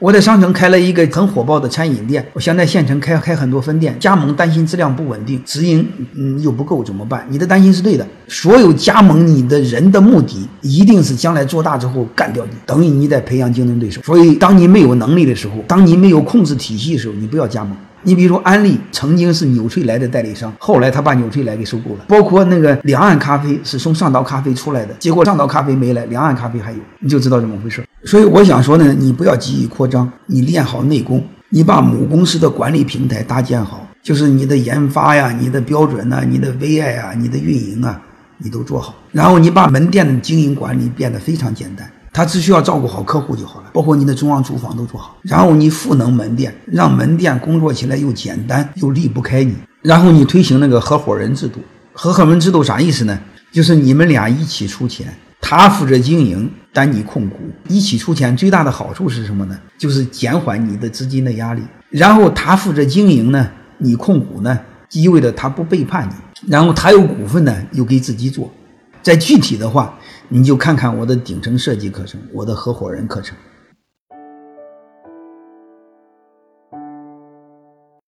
我在商城开了一个很火爆的餐饮店，我想在县城开开很多分店，加盟担心质量不稳定，直营嗯又不够怎么办？你的担心是对的。所有加盟你的人的目的，一定是将来做大之后干掉你，等于你在培养竞争对手。所以，当你没有能力的时候，当你没有控制体系的时候，你不要加盟。你比如说，安利曾经是纽崔莱的代理商，后来他把纽崔莱给收购了。包括那个两岸咖啡是从上岛咖啡出来的，结果上岛咖啡没了，两岸咖啡还有，你就知道怎么回事。所以我想说呢，你不要急于扩张，你练好内功，你把母公司的管理平台搭建好，就是你的研发呀、你的标准呐、你的 VI 啊、你的运营啊，你都做好。然后你把门店的经营管理变得非常简单。他只需要照顾好客户就好了，包括你的中央厨房都做好，然后你赋能门店，让门店工作起来又简单又离不开你，然后你推行那个合伙人制度。合伙人制度啥意思呢？就是你们俩一起出钱，他负责经营，但你控股，一起出钱最大的好处是什么呢？就是减缓你的资金的压力。然后他负责经营呢，你控股呢，意味着他不背叛你，然后他有股份呢，又给自己做。再具体的话。你就看看我的顶层设计课程，我的合伙人课程。